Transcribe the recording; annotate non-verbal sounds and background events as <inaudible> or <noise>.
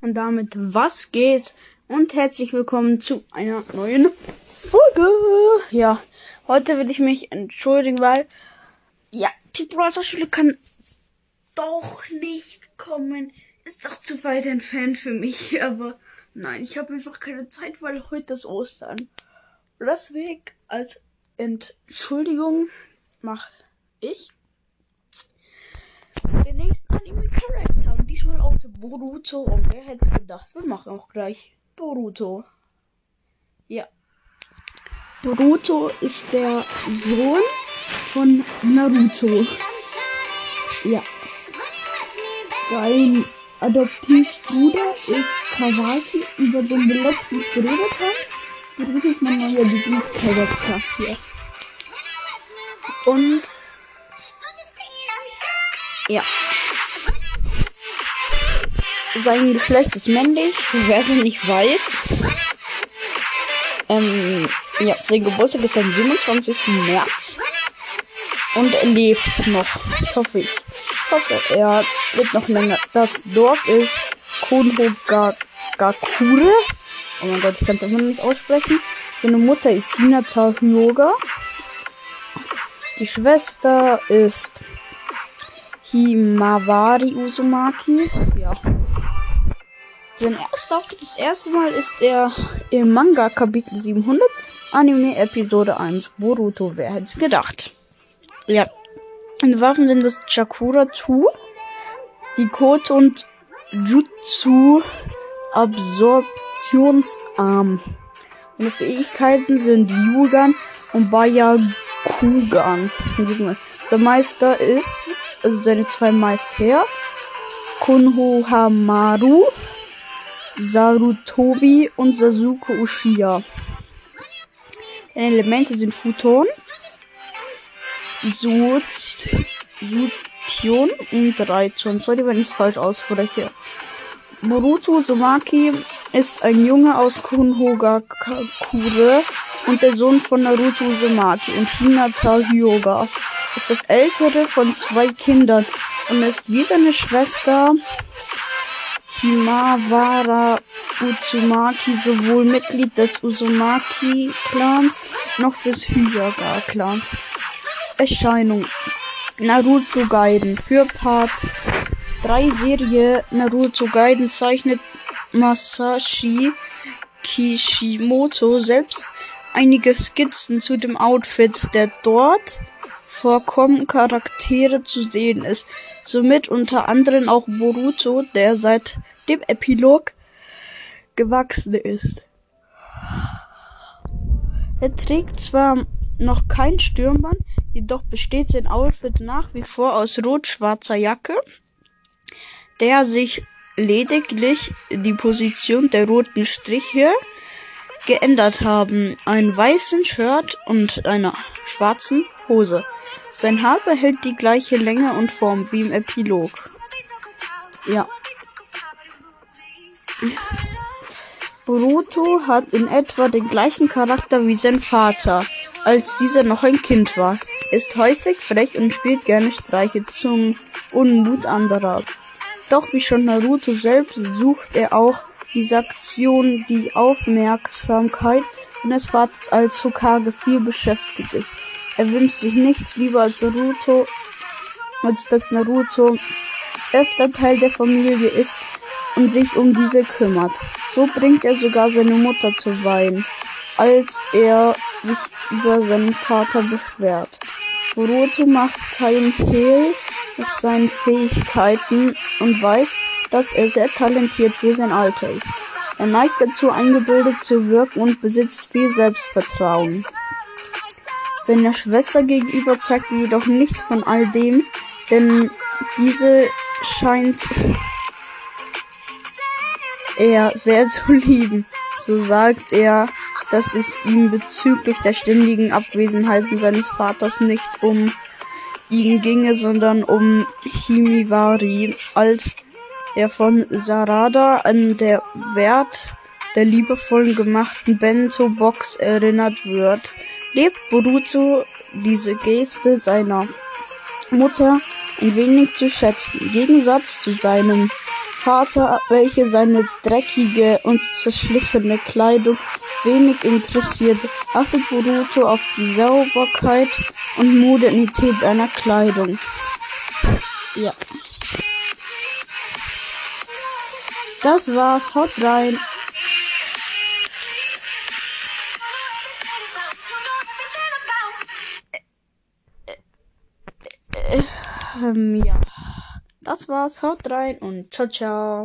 Und damit was geht? Und herzlich willkommen zu einer neuen Folge. Ja, heute will ich mich entschuldigen, weil ja, die Browser Schule kann doch nicht kommen. Ist doch zu weit entfernt für mich, <laughs> aber nein, ich habe einfach keine Zeit, weil heute ist Ostern. Deswegen als Entschuldigung mache ich den nächsten Anime Character. Diesmal aus Boruto. Und wer hätte es gedacht? Wir machen auch gleich Boruto. Ja. Boruto ist der Sohn von Naruto. Ja. Sein Adoptivbruder ist Kawaki, über den wir letztens geredet haben. Boruto ist mein neuer Lieblingscharakter hier. Und ja. Sein Geschlecht ist männlich, wer es nicht weiß. Ähm, ja, sein Geburtstag ist am 27. März. Und er lebt noch. Ich hoffe, ich hoffe, er lebt noch länger. Das Dorf ist Konhogakure. Oh mein Gott, ich kann es einfach nicht aussprechen. Seine Mutter ist Hinata Hyoga. Die Schwester ist Himawari Uzumaki. Ja. Sein erster Auftritt, das erste Mal ist er im Manga Kapitel 700, Anime Episode 1, Boruto, wer hätte es gedacht. Ja. Und Waffen sind das Chakura Tu, die Kote und Jutsu Absorptionsarm. Seine Fähigkeiten sind Yugan und Bayakugan. Sein Meister ist, also seine zwei Meister, Konohamaru, Sarutobi und Sasuke Uchiha. Die Elemente sind Futon, Sut, Sution und Reizon. Sorry, wenn ich es falsch ausspreche. Boruto Uzumaki ist ein Junge aus Konohagakure und der Sohn von Naruto Uzumaki und Hinata Hyoga. Ist das ältere von zwei Kindern und ist wie seine Schwester Himawara Uzumaki sowohl Mitglied des Uzumaki-Clans noch des Hyuga-Clans. Erscheinung Naruto Gaiden für Part 3 Serie Naruto Gaiden zeichnet Masashi Kishimoto selbst einige Skizzen zu dem Outfit der dort vorkommen Charaktere zu sehen ist. Somit unter anderem auch Boruto, der seit dem Epilog gewachsen ist. Er trägt zwar noch kein Stirnband, jedoch besteht sein Outfit nach wie vor aus rot-schwarzer Jacke, der sich lediglich die Position der roten Striche geändert haben. Ein weißen Shirt und einer schwarzen Hose. Sein Haar behält die gleiche Länge und Form wie im Epilog. Ja. Boruto hat in etwa den gleichen Charakter wie sein Vater, als dieser noch ein Kind war. Ist häufig frech und spielt gerne Streiche zum Unmut anderer. Doch wie schon Naruto selbst sucht er auch diese Aktion die Aufmerksamkeit seines Vaters als Hokage viel beschäftigt ist. Er wünscht sich nichts lieber als Naruto, als dass Naruto öfter Teil der Familie ist und sich um diese kümmert. So bringt er sogar seine Mutter zu weinen, als er sich über seinen Vater beschwert. Boruto macht keinen Fehl aus seinen Fähigkeiten und weiß, dass er sehr talentiert für sein Alter ist. Er neigt dazu, eingebildet zu wirken und besitzt viel Selbstvertrauen. Seiner Schwester gegenüber zeigt er jedoch nichts von all dem, denn diese scheint er sehr zu lieben. So sagt er, dass es ihm bezüglich der ständigen Abwesenheiten seines Vaters nicht um ihn ginge, sondern um Himiwari, als er von Sarada an der Wert der liebevollen gemachten Bento-Box erinnert wird, lebt Boruto diese Geste seiner Mutter ein wenig zu schätzen. Im Gegensatz zu seinem Vater, welche seine dreckige und zerschlissene Kleidung wenig interessiert, achtet Boruto auf die Sauberkeit und Modernität seiner Kleidung. Ja. Das war's. Haut rein. Ähm, ja. Das war's. Haut rein und ciao, ciao.